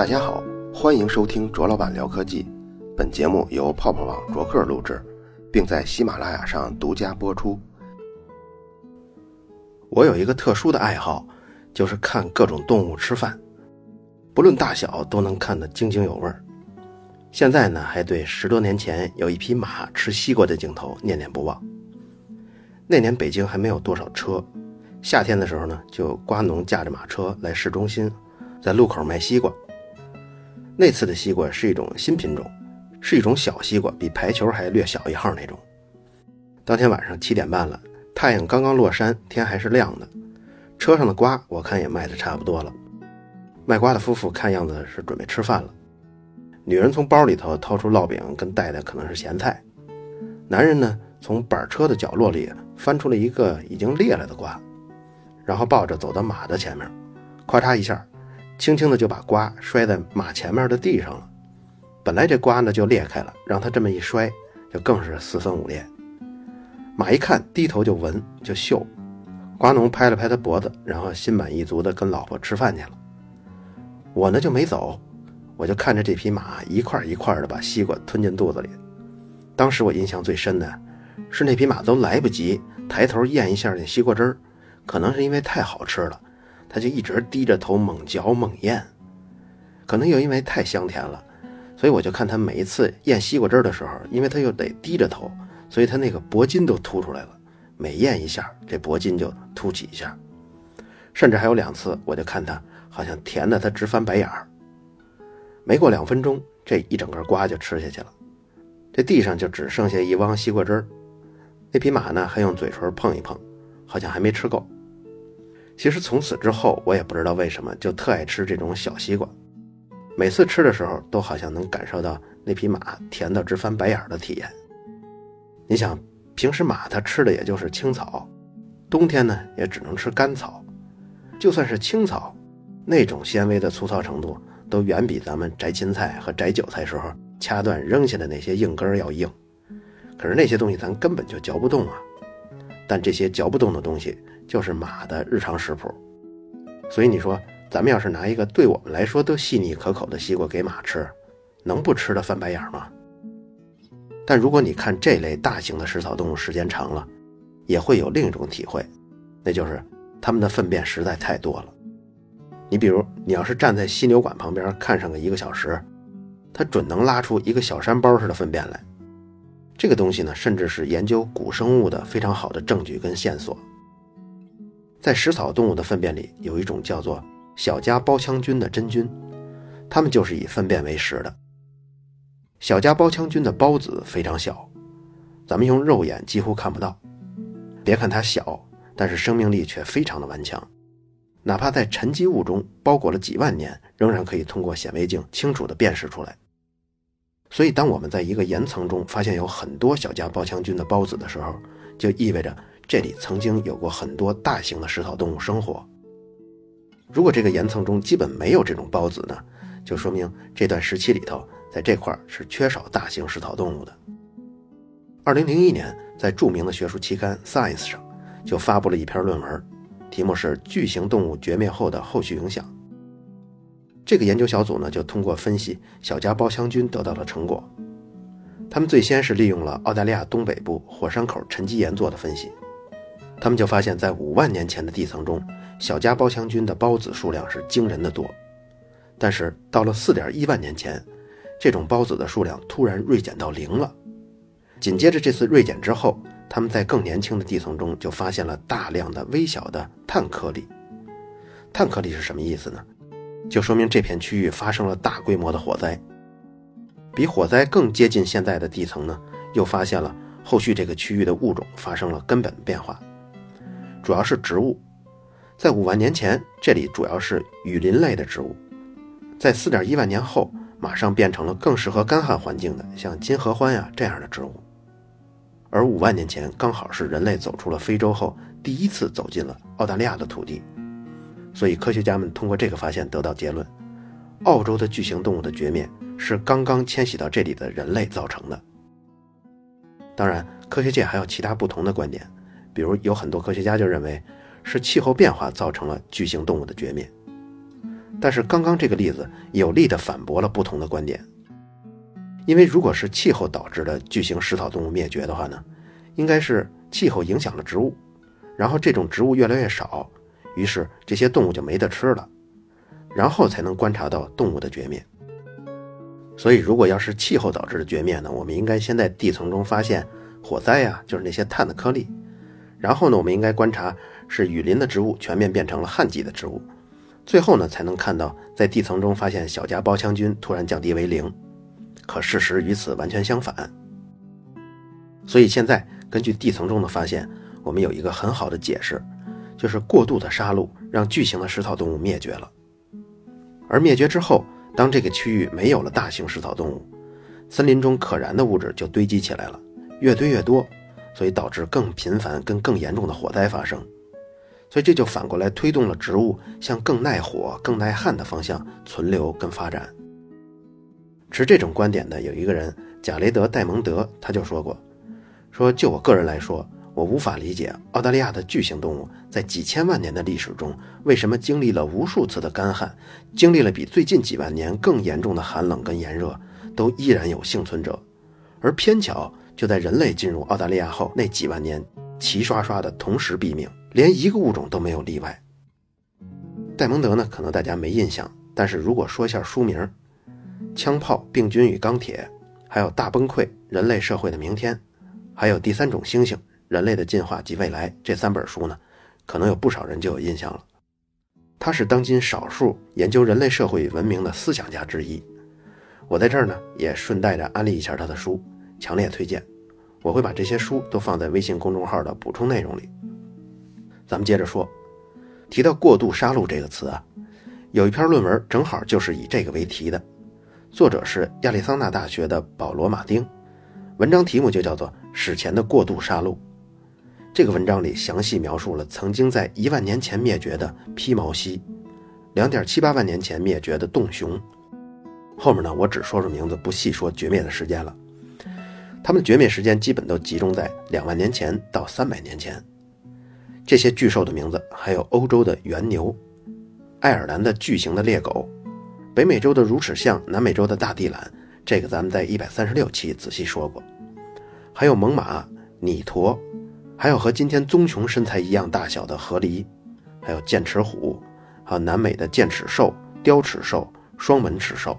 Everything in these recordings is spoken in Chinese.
大家好，欢迎收听卓老板聊科技。本节目由泡泡网卓克录制，并在喜马拉雅上独家播出。我有一个特殊的爱好，就是看各种动物吃饭，不论大小都能看得津津有味儿。现在呢，还对十多年前有一匹马吃西瓜的镜头念念不忘。那年北京还没有多少车，夏天的时候呢，就瓜农驾着马车来市中心，在路口卖西瓜。那次的西瓜是一种新品种，是一种小西瓜，比排球还略小一号那种。当天晚上七点半了，太阳刚刚落山，天还是亮的。车上的瓜我看也卖的差不多了，卖瓜的夫妇看样子是准备吃饭了。女人从包里头掏出烙饼跟带的可能是咸菜，男人呢从板车的角落里翻出了一个已经裂了的瓜，然后抱着走到马的前面，咔嚓一下，轻轻的就把瓜摔在马前面的地上了。本来这瓜呢就裂开了，让他这么一摔，就更是四分五裂。马一看，低头就闻就嗅，瓜农拍了拍他脖子，然后心满意足的跟老婆吃饭去了。我呢就没走。我就看着这匹马一块一块的把西瓜吞进肚子里，当时我印象最深的，是那匹马都来不及抬头咽一下那西瓜汁儿，可能是因为太好吃了，他就一直低着头猛嚼猛咽，可能又因为太香甜了，所以我就看他每一次咽西瓜汁的时候，因为他又得低着头，所以他那个脖筋都凸出来了，每咽一下这脖筋就凸起一下，甚至还有两次，我就看他好像甜的他直翻白眼儿。没过两分钟，这一整个瓜就吃下去了，这地上就只剩下一汪西瓜汁儿。那匹马呢，还用嘴唇碰一碰，好像还没吃够。其实从此之后，我也不知道为什么，就特爱吃这种小西瓜。每次吃的时候，都好像能感受到那匹马甜到直翻白眼的体验。你想，平时马它吃的也就是青草，冬天呢也只能吃干草，就算是青草，那种纤维的粗糙程度。都远比咱们摘芹菜和摘韭菜时候掐断扔下的那些硬根要硬，可是那些东西咱根本就嚼不动啊。但这些嚼不动的东西就是马的日常食谱，所以你说咱们要是拿一个对我们来说都细腻可口的西瓜给马吃，能不吃的翻白眼吗？但如果你看这类大型的食草动物时间长了，也会有另一种体会，那就是它们的粪便实在太多了。你比如，你要是站在犀牛馆旁边看上个一个小时，它准能拉出一个小山包似的粪便来。这个东西呢，甚至是研究古生物的非常好的证据跟线索。在食草动物的粪便里，有一种叫做小家包腔菌的真菌，它们就是以粪便为食的。小家包腔菌的孢子非常小，咱们用肉眼几乎看不到。别看它小，但是生命力却非常的顽强。哪怕在沉积物中包裹了几万年，仍然可以通过显微镜清楚地辨识出来。所以，当我们在一个岩层中发现有很多小家包腔菌的孢子的时候，就意味着这里曾经有过很多大型的食草动物生活。如果这个岩层中基本没有这种孢子呢，就说明这段时期里头，在这块是缺少大型食草动物的。二零零一年，在著名的学术期刊《Science》上，就发布了一篇论文。题目是巨型动物绝灭后的后续影响。这个研究小组呢，就通过分析小家包厢菌得到了成果。他们最先是利用了澳大利亚东北部火山口沉积岩做的分析，他们就发现，在五万年前的地层中，小家包腔菌的孢子数量是惊人的多。但是到了四点一万年前，这种孢子的数量突然锐减到零了。紧接着这次锐减之后，他们在更年轻的地层中就发现了大量的微小的碳颗粒。碳颗粒是什么意思呢？就说明这片区域发生了大规模的火灾。比火灾更接近现在的地层呢，又发现了后续这个区域的物种发生了根本变化，主要是植物。在五万年前，这里主要是雨林类的植物；在四点一万年后，马上变成了更适合干旱环境的，像金合欢呀这样的植物。而五万年前刚好是人类走出了非洲后第一次走进了澳大利亚的土地，所以科学家们通过这个发现得到结论：澳洲的巨型动物的绝灭是刚刚迁徙到这里的人类造成的。当然，科学界还有其他不同的观点，比如有很多科学家就认为是气候变化造成了巨型动物的绝灭。但是刚刚这个例子有力地反驳了不同的观点，因为如果是气候导致的巨型食草动物灭绝的话呢，应该是气候影响了植物，然后这种植物越来越少，于是这些动物就没得吃了，然后才能观察到动物的绝灭。所以，如果要是气候导致的绝灭呢，我们应该先在地层中发现火灾呀，就是那些碳的颗粒，然后呢，我们应该观察是雨林的植物全面变成了旱季的植物。最后呢，才能看到在地层中发现小家包腔菌突然降低为零，可事实与此完全相反。所以现在根据地层中的发现，我们有一个很好的解释，就是过度的杀戮让巨型的食草动物灭绝了。而灭绝之后，当这个区域没有了大型食草动物，森林中可燃的物质就堆积起来了，越堆越多，所以导致更频繁跟更严重的火灾发生。所以这就反过来推动了植物向更耐火、更耐旱的方向存留跟发展。持这种观点的有一个人，贾雷德·戴蒙德，他就说过：“说就我个人来说，我无法理解澳大利亚的巨型动物在几千万年的历史中，为什么经历了无数次的干旱，经历了比最近几万年更严重的寒冷跟炎热，都依然有幸存者，而偏巧就在人类进入澳大利亚后那几万年，齐刷刷的同时毙命。”连一个物种都没有例外。戴蒙德呢？可能大家没印象，但是如果说一下书名，《枪炮、病菌与钢铁》，还有《大崩溃：人类社会的明天》，还有《第三种猩猩：人类的进化及未来》这三本书呢，可能有不少人就有印象了。他是当今少数研究人类社会与文明的思想家之一。我在这儿呢，也顺带着安利一下他的书，强烈推荐。我会把这些书都放在微信公众号的补充内容里。咱们接着说，提到“过度杀戮”这个词啊，有一篇论文正好就是以这个为题的，作者是亚利桑那大学的保罗·马丁，文章题目就叫做《史前的过度杀戮》。这个文章里详细描述了曾经在一万年前灭绝的披毛犀，两点七八万年前灭绝的洞熊。后面呢，我只说说名字，不细说绝灭的时间了。它们绝灭时间基本都集中在两万年前到三百年前。这些巨兽的名字还有欧洲的原牛、爱尔兰的巨型的猎狗、北美洲的乳齿象、南美洲的大地懒，这个咱们在一百三十六期仔细说过。还有猛犸、拟驼，还有和今天棕熊身材一样大小的河狸，还有剑齿虎，还有南美的剑齿兽、雕齿兽、双门齿兽，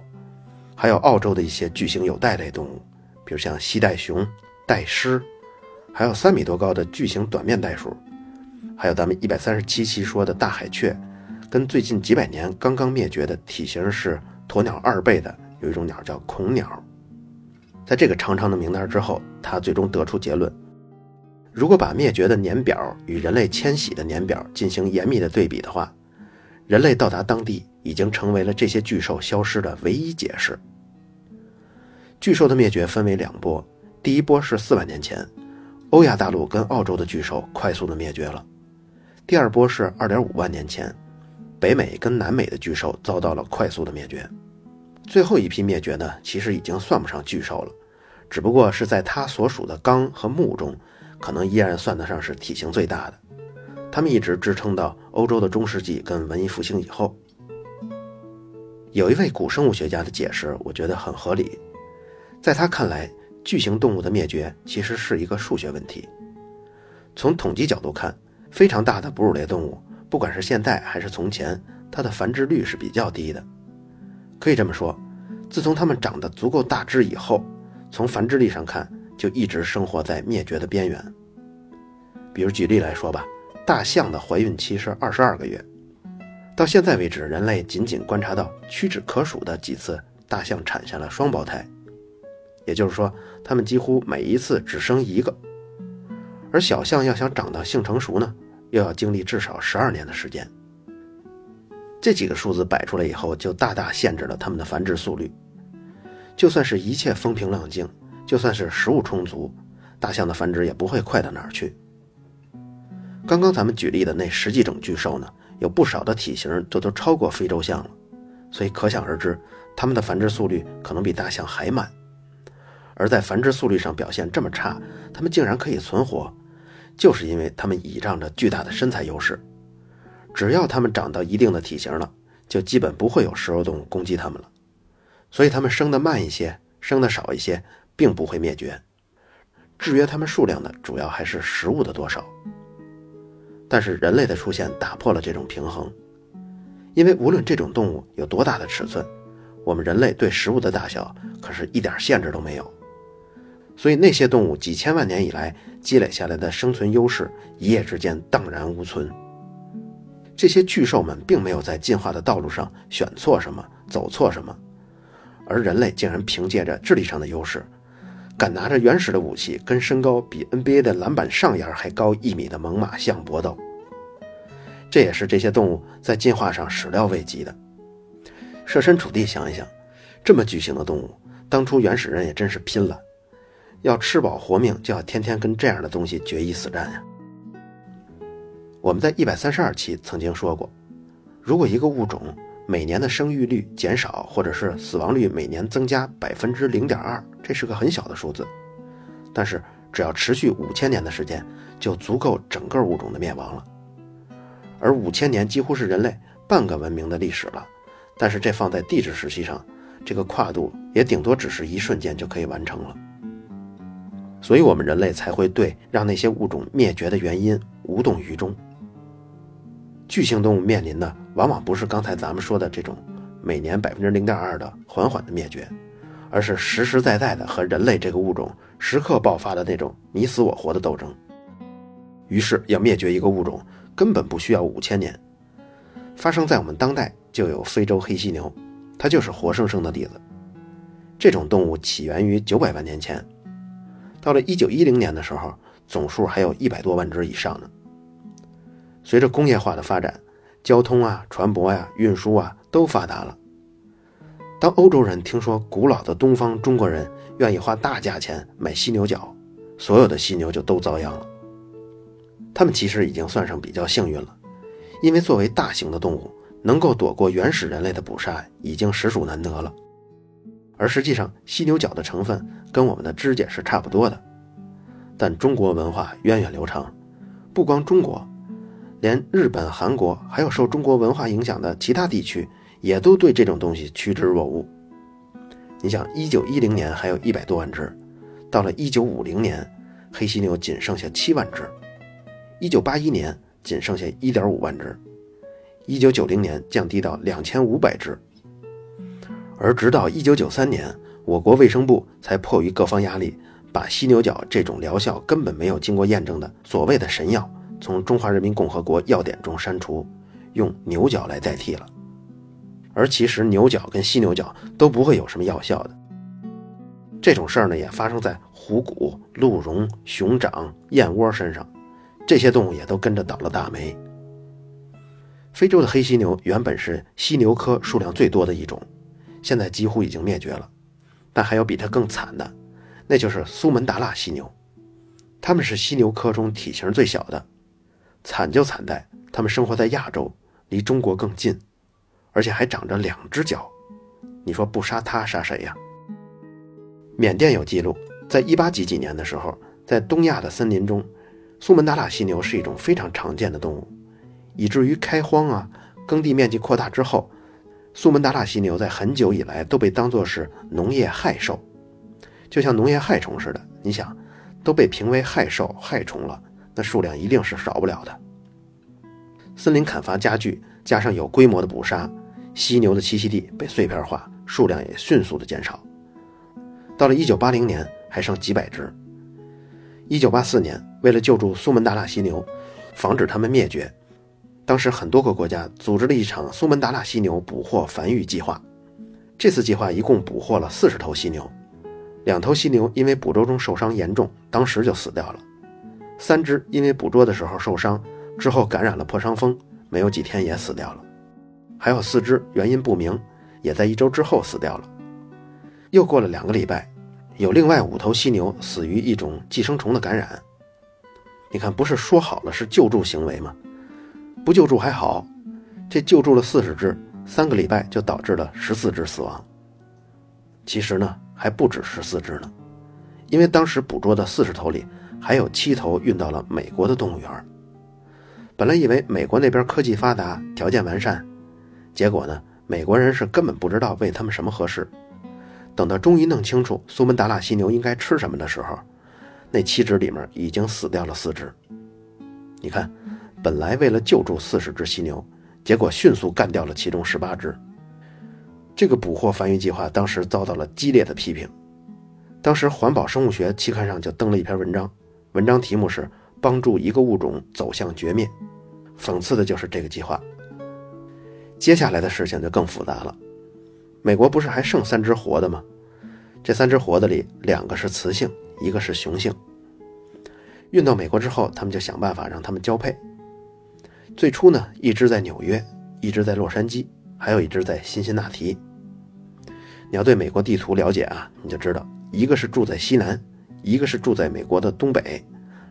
还有澳洲的一些巨型有袋类动物，比如像西袋熊、袋狮，还有三米多高的巨型短面袋鼠。还有咱们一百三十七期说的大海雀，跟最近几百年刚刚灭绝的体型是鸵鸟二倍的有一种鸟叫恐鸟。在这个长长的名单之后，他最终得出结论：如果把灭绝的年表与人类迁徙的年表进行严密的对比的话，人类到达当地已经成为了这些巨兽消失的唯一解释。巨兽的灭绝分为两波，第一波是四万年前，欧亚大陆跟澳洲的巨兽快速的灭绝了。第二波是二点五万年前，北美跟南美的巨兽遭到了快速的灭绝。最后一批灭绝呢，其实已经算不上巨兽了，只不过是在它所属的纲和目中，可能依然算得上是体型最大的。它们一直支撑到欧洲的中世纪跟文艺复兴以后。有一位古生物学家的解释，我觉得很合理。在他看来，巨型动物的灭绝其实是一个数学问题。从统计角度看。非常大的哺乳类动物，不管是现在还是从前，它的繁殖率是比较低的。可以这么说，自从它们长得足够大只以后，从繁殖力上看，就一直生活在灭绝的边缘。比如举例来说吧，大象的怀孕期是二十二个月，到现在为止，人类仅仅观察到屈指可数的几次大象产下了双胞胎，也就是说，它们几乎每一次只生一个。而小象要想长到性成熟呢，又要经历至少十二年的时间。这几个数字摆出来以后，就大大限制了它们的繁殖速率。就算是一切风平浪静，就算是食物充足，大象的繁殖也不会快到哪儿去。刚刚咱们举例的那十几种巨兽呢，有不少的体型都都超过非洲象了，所以可想而知，它们的繁殖速率可能比大象还慢。而在繁殖速率上表现这么差，它们竟然可以存活。就是因为它们倚仗着巨大的身材优势，只要它们长到一定的体型了，就基本不会有食肉动物攻击它们了。所以它们生的慢一些，生的少一些，并不会灭绝。制约它们数量的主要还是食物的多少。但是人类的出现打破了这种平衡，因为无论这种动物有多大的尺寸，我们人类对食物的大小可是一点限制都没有。所以那些动物几千万年以来积累下来的生存优势，一夜之间荡然无存。这些巨兽们并没有在进化的道路上选错什么，走错什么，而人类竟然凭借着智力上的优势。敢拿着原始的武器跟身高比 NBA 的篮板上沿还高一米的猛犸象搏斗，这也是这些动物在进化上始料未及的。设身处地想一想，这么巨型的动物，当初原始人也真是拼了，要吃饱活命就要天天跟这样的东西决一死战呀。我们在一百三十二期曾经说过，如果一个物种，每年的生育率减少，或者是死亡率每年增加百分之零点二，这是个很小的数字，但是只要持续五千年的时间，就足够整个物种的灭亡了。而五千年几乎是人类半个文明的历史了，但是这放在地质时期上，这个跨度也顶多只是一瞬间就可以完成了。所以，我们人类才会对让那些物种灭绝的原因无动于衷。巨型动物面临的往往不是刚才咱们说的这种每年百分之零点二的缓缓的灭绝，而是实实在在的和人类这个物种时刻爆发的那种你死我活的斗争。于是，要灭绝一个物种根本不需要五千年，发生在我们当代就有非洲黑犀牛，它就是活生生的例子。这种动物起源于九百万年前，到了一九一零年的时候，总数还有一百多万只以上呢。随着工业化的发展，交通啊、船舶呀、运输啊都发达了。当欧洲人听说古老的东方中国人愿意花大价钱买犀牛角，所有的犀牛就都遭殃了。他们其实已经算上比较幸运了，因为作为大型的动物，能够躲过原始人类的捕杀已经实属难得了。而实际上，犀牛角的成分跟我们的指甲是差不多的。但中国文化源远流长，不光中国。连日本、韩国，还有受中国文化影响的其他地区，也都对这种东西趋之若鹜。你想，一九一零年还有一百多万只，到了一九五零年，黑犀牛仅剩下七万只；一九八一年仅剩下一点五万只；一九九零年降低到两千五百只。而直到一九九三年，我国卫生部才迫于各方压力，把犀牛角这种疗效根本没有经过验证的所谓的神药。从中华人民共和国药典中删除，用牛角来代替了。而其实牛角跟犀牛角都不会有什么药效的。这种事儿呢，也发生在虎骨、鹿茸、熊掌、燕窝身上，这些动物也都跟着倒了大霉。非洲的黑犀牛原本是犀牛科数量最多的一种，现在几乎已经灭绝了。但还有比它更惨的，那就是苏门答腊犀牛，它们是犀牛科中体型最小的。惨就惨在，它们生活在亚洲，离中国更近，而且还长着两只脚。你说不杀它，杀谁呀？缅甸有记录，在一八几几年的时候，在东亚的森林中，苏门答腊犀牛是一种非常常见的动物，以至于开荒啊，耕地面积扩大之后，苏门答腊犀牛在很久以来都被当作是农业害兽，就像农业害虫似的。你想，都被评为害兽害虫了。那数量一定是少不了的。森林砍伐加剧，加上有规模的捕杀，犀牛的栖息地被碎片化，数量也迅速的减少。到了1980年，还剩几百只。1984年，为了救助苏门答腊犀牛，防止它们灭绝，当时很多个国家组织了一场苏门答腊犀牛捕获繁育计划。这次计划一共捕获了四十头犀牛，两头犀牛因为捕捉中受伤严重，当时就死掉了。三只因为捕捉的时候受伤，之后感染了破伤风，没有几天也死掉了。还有四只原因不明，也在一周之后死掉了。又过了两个礼拜，有另外五头犀牛死于一种寄生虫的感染。你看，不是说好了是救助行为吗？不救助还好，这救助了四十只，三个礼拜就导致了十四只死亡。其实呢，还不止十四只呢，因为当时捕捉的四十头里。还有七头运到了美国的动物园。本来以为美国那边科技发达，条件完善，结果呢，美国人是根本不知道喂它们什么合适。等到终于弄清楚苏门答腊犀牛应该吃什么的时候，那七只里面已经死掉了四只。你看，本来为了救助四十只犀牛，结果迅速干掉了其中十八只。这个捕获繁育计划当时遭到了激烈的批评。当时《环保生物学》期刊上就登了一篇文章，文章题目是“帮助一个物种走向绝灭”，讽刺的就是这个计划。接下来的事情就更复杂了。美国不是还剩三只活的吗？这三只活的里，两个是雌性，一个是雄性。运到美国之后，他们就想办法让它们交配。最初呢，一只在纽约，一只在洛杉矶，还有一只在辛辛那提。你要对美国地图了解啊，你就知道，一个是住在西南，一个是住在美国的东北，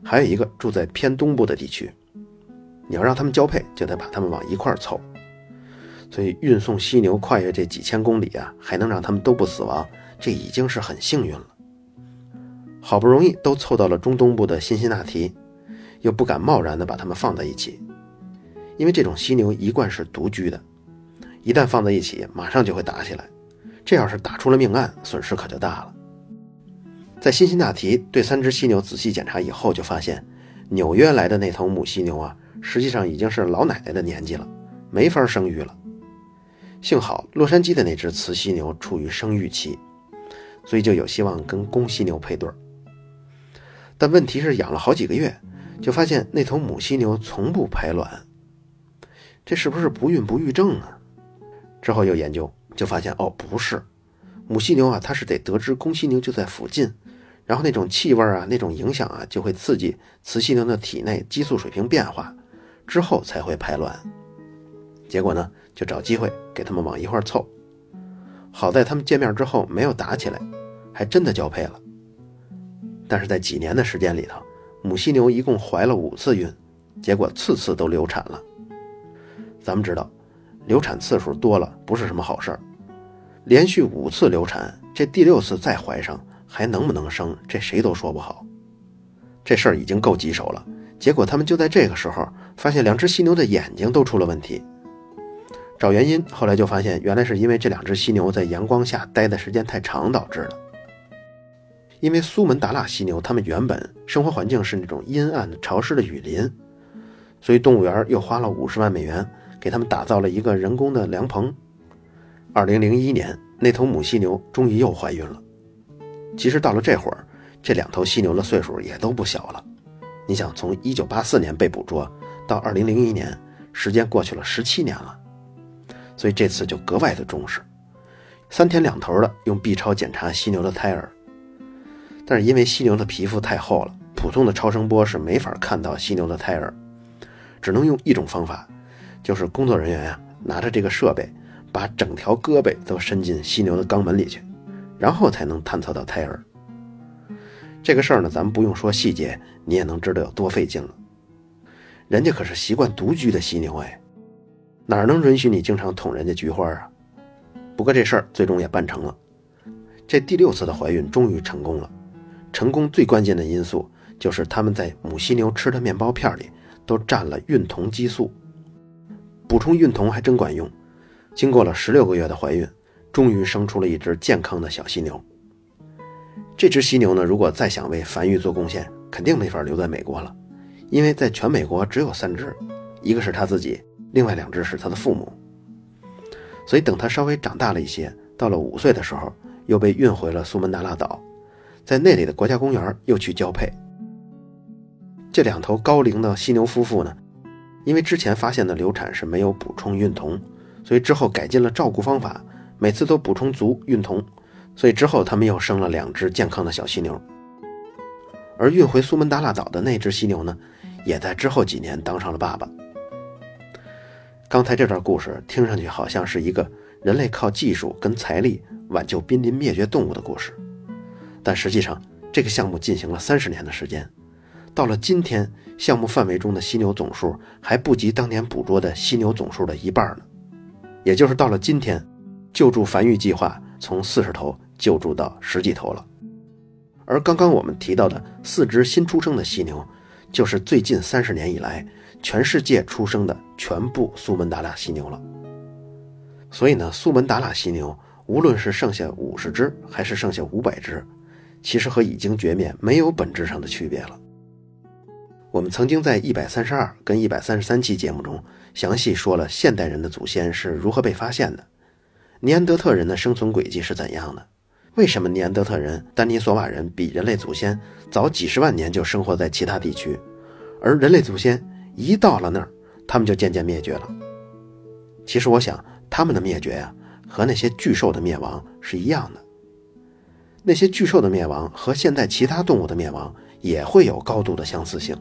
还有一个住在偏东部的地区。你要让他们交配，就得把他们往一块凑。所以运送犀牛跨越这几千公里啊，还能让他们都不死亡，这已经是很幸运了。好不容易都凑到了中东部的辛辛那提，又不敢贸然的把它们放在一起，因为这种犀牛一贯是独居的，一旦放在一起，马上就会打起来。这要是打出了命案，损失可就大了。在辛辛那提对三只犀牛仔细检查以后，就发现纽约来的那头母犀牛啊，实际上已经是老奶奶的年纪了，没法生育了。幸好洛杉矶的那只雌犀牛处于生育期，所以就有希望跟公犀牛配对。但问题是养了好几个月，就发现那头母犀牛从不排卵，这是不是不孕不育症啊？之后又研究，就发现哦，不是，母犀牛啊，它是得得知公犀牛就在附近，然后那种气味啊，那种影响啊，就会刺激雌犀牛的体内激素水平变化，之后才会排卵。结果呢？就找机会给他们往一块凑，好在他们见面之后没有打起来，还真的交配了。但是在几年的时间里头，母犀牛一共怀了五次孕，结果次次都流产了。咱们知道，流产次数多了不是什么好事儿，连续五次流产，这第六次再怀上还能不能生，这谁都说不好。这事儿已经够棘手了，结果他们就在这个时候发现两只犀牛的眼睛都出了问题。找原因，后来就发现，原来是因为这两只犀牛在阳光下待的时间太长导致的。因为苏门答腊犀牛，它们原本生活环境是那种阴暗潮湿的雨林，所以动物园又花了五十万美元给他们打造了一个人工的凉棚。二零零一年，那头母犀牛终于又怀孕了。其实到了这会儿，这两头犀牛的岁数也都不小了。你想，从一九八四年被捕捉到二零零一年，时间过去了十七年了。所以这次就格外的重视，三天两头的用 B 超检查犀牛的胎儿。但是因为犀牛的皮肤太厚了，普通的超声波是没法看到犀牛的胎儿，只能用一种方法，就是工作人员呀拿着这个设备，把整条胳膊都伸进犀牛的肛门里去，然后才能探测到胎儿。这个事儿呢，咱们不用说细节，你也能知道有多费劲了。人家可是习惯独居的犀牛哎。哪能允许你经常捅人家菊花啊？不过这事儿最终也办成了，这第六次的怀孕终于成功了。成功最关键的因素就是他们在母犀牛吃的面包片里都蘸了孕酮激素，补充孕酮还真管用。经过了十六个月的怀孕，终于生出了一只健康的小犀牛。这只犀牛呢，如果再想为繁育做贡献，肯定没法留在美国了，因为在全美国只有三只，一个是他自己。另外两只是他的父母，所以等他稍微长大了一些，到了五岁的时候，又被运回了苏门答腊岛，在那里的国家公园又去交配。这两头高龄的犀牛夫妇呢，因为之前发现的流产是没有补充孕酮，所以之后改进了照顾方法，每次都补充足孕酮，所以之后他们又生了两只健康的小犀牛。而运回苏门答腊岛的那只犀牛呢，也在之后几年当上了爸爸。刚才这段故事听上去好像是一个人类靠技术跟财力挽救濒临灭绝动物的故事，但实际上这个项目进行了三十年的时间，到了今天，项目范围中的犀牛总数还不及当年捕捉的犀牛总数的一半呢。也就是到了今天，救助繁育计划从四十头救助到十几头了，而刚刚我们提到的四只新出生的犀牛，就是最近三十年以来。全世界出生的全部苏门答腊犀牛了，所以呢，苏门答腊犀牛无论是剩下五十只还是剩下五百只，其实和已经绝灭没有本质上的区别了。我们曾经在一百三十二跟一百三十三期节目中详细说了现代人的祖先是如何被发现的，尼安德特人的生存轨迹是怎样的，为什么尼安德特人、丹尼索瓦人比人类祖先早几十万年就生活在其他地区，而人类祖先一到了那儿，他们就渐渐灭绝了。其实我想，他们的灭绝呀，和那些巨兽的灭亡是一样的。那些巨兽的灭亡和现代其他动物的灭亡也会有高度的相似性。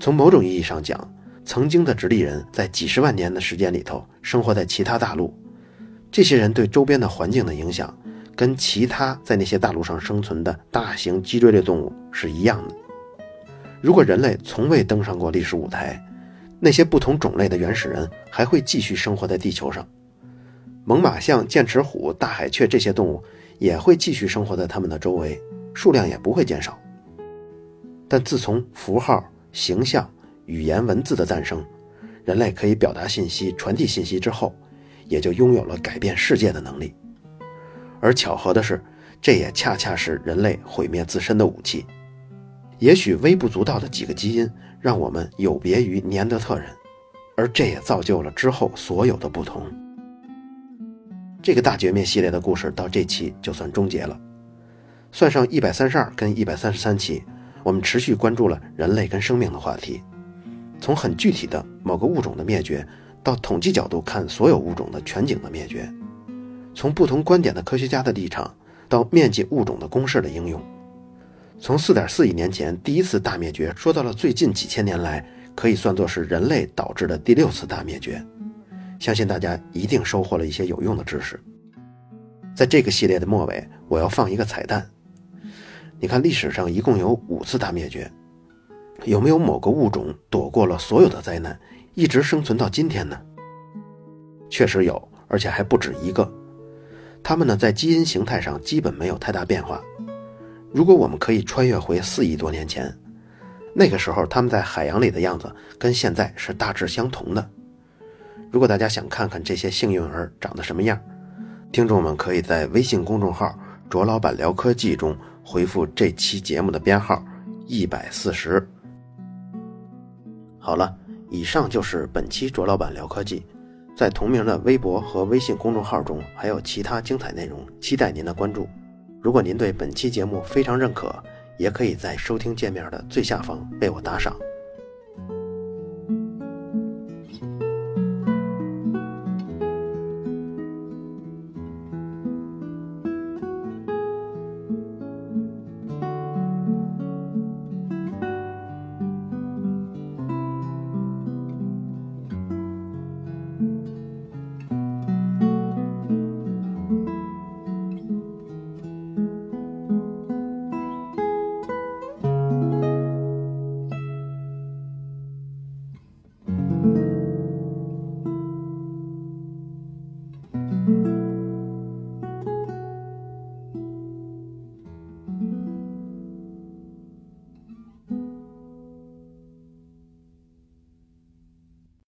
从某种意义上讲，曾经的直立人在几十万年的时间里头生活在其他大陆，这些人对周边的环境的影响，跟其他在那些大陆上生存的大型脊椎类动物是一样的。如果人类从未登上过历史舞台，那些不同种类的原始人还会继续生活在地球上，猛犸象、剑齿虎、大海雀这些动物也会继续生活在它们的周围，数量也不会减少。但自从符号，形象、语言、文字的诞生，人类可以表达信息、传递信息之后，也就拥有了改变世界的能力。而巧合的是，这也恰恰是人类毁灭自身的武器。也许微不足道的几个基因，让我们有别于尼安德特人，而这也造就了之后所有的不同。这个大绝灭系列的故事到这期就算终结了。算上一百三十二跟一百三十三期。我们持续关注了人类跟生命的话题，从很具体的某个物种的灭绝，到统计角度看所有物种的全景的灭绝，从不同观点的科学家的立场，到面积物种的公式的应用，从4.4亿年前第一次大灭绝，说到了最近几千年来可以算作是人类导致的第六次大灭绝，相信大家一定收获了一些有用的知识。在这个系列的末尾，我要放一个彩蛋。你看，历史上一共有五次大灭绝，有没有某个物种躲过了所有的灾难，一直生存到今天呢？确实有，而且还不止一个。它们呢，在基因形态上基本没有太大变化。如果我们可以穿越回四亿多年前，那个时候它们在海洋里的样子跟现在是大致相同的。如果大家想看看这些幸运儿长得什么样，听众们可以在微信公众号“卓老板聊科技”中。回复这期节目的编号一百四十。好了，以上就是本期卓老板聊科技，在同名的微博和微信公众号中还有其他精彩内容，期待您的关注。如果您对本期节目非常认可，也可以在收听界面的最下方为我打赏。